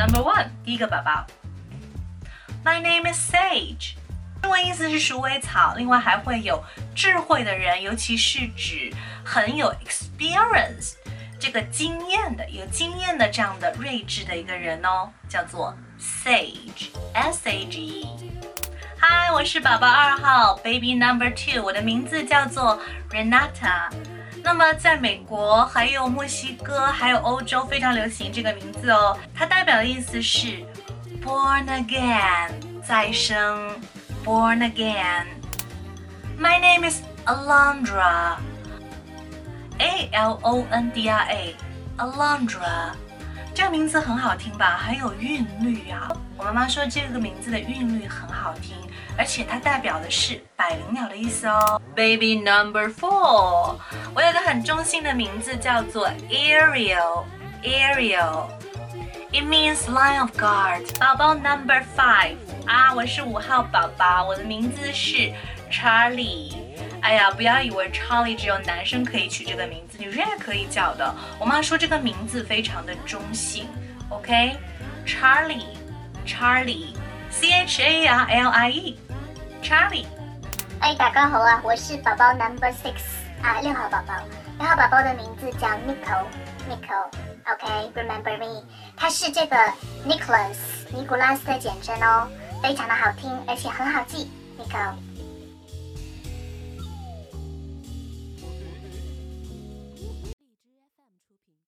Number one，第一个宝宝。My name is Sage，中文意思是鼠尾草，另外还会有智慧的人，尤其是指很有 experience 这个经验的、有经验的这样的睿智的一个人哦，叫做 Sage，S A G E。嗨，我是宝宝二号，Baby Number Two，我的名字叫做 Renata。那么，在美国、还有墨西哥、还有欧洲非常流行这个名字哦。它代表的意思是 Born again，再生，Born again。My name is Alondra，A L O N D R A，Alondra。这个名字很好听吧？很有韵律啊！我妈妈说这个名字的韵律很好听。而且它代表的是百灵鸟的意思哦。Baby number four，我有个很中性的名字叫做 Ariel。Ariel，it means line of guard。宝宝 number five，啊，我是五号宝宝，我的名字是 Charlie。哎呀，不要以为 Charlie 只有男生可以取这个名字，女生也可以叫的。我妈说这个名字非常的中性，OK？Charlie，Charlie，C H A R L I E。Charlie，哎，大家好啊，我是宝宝 Number Six 啊，六号宝宝。六号宝宝的名字叫 Nico，Nico，OK，Remember me，它是这个 Nicholas 尼古拉斯的简称哦，非常的好听，而且很好记，Nico。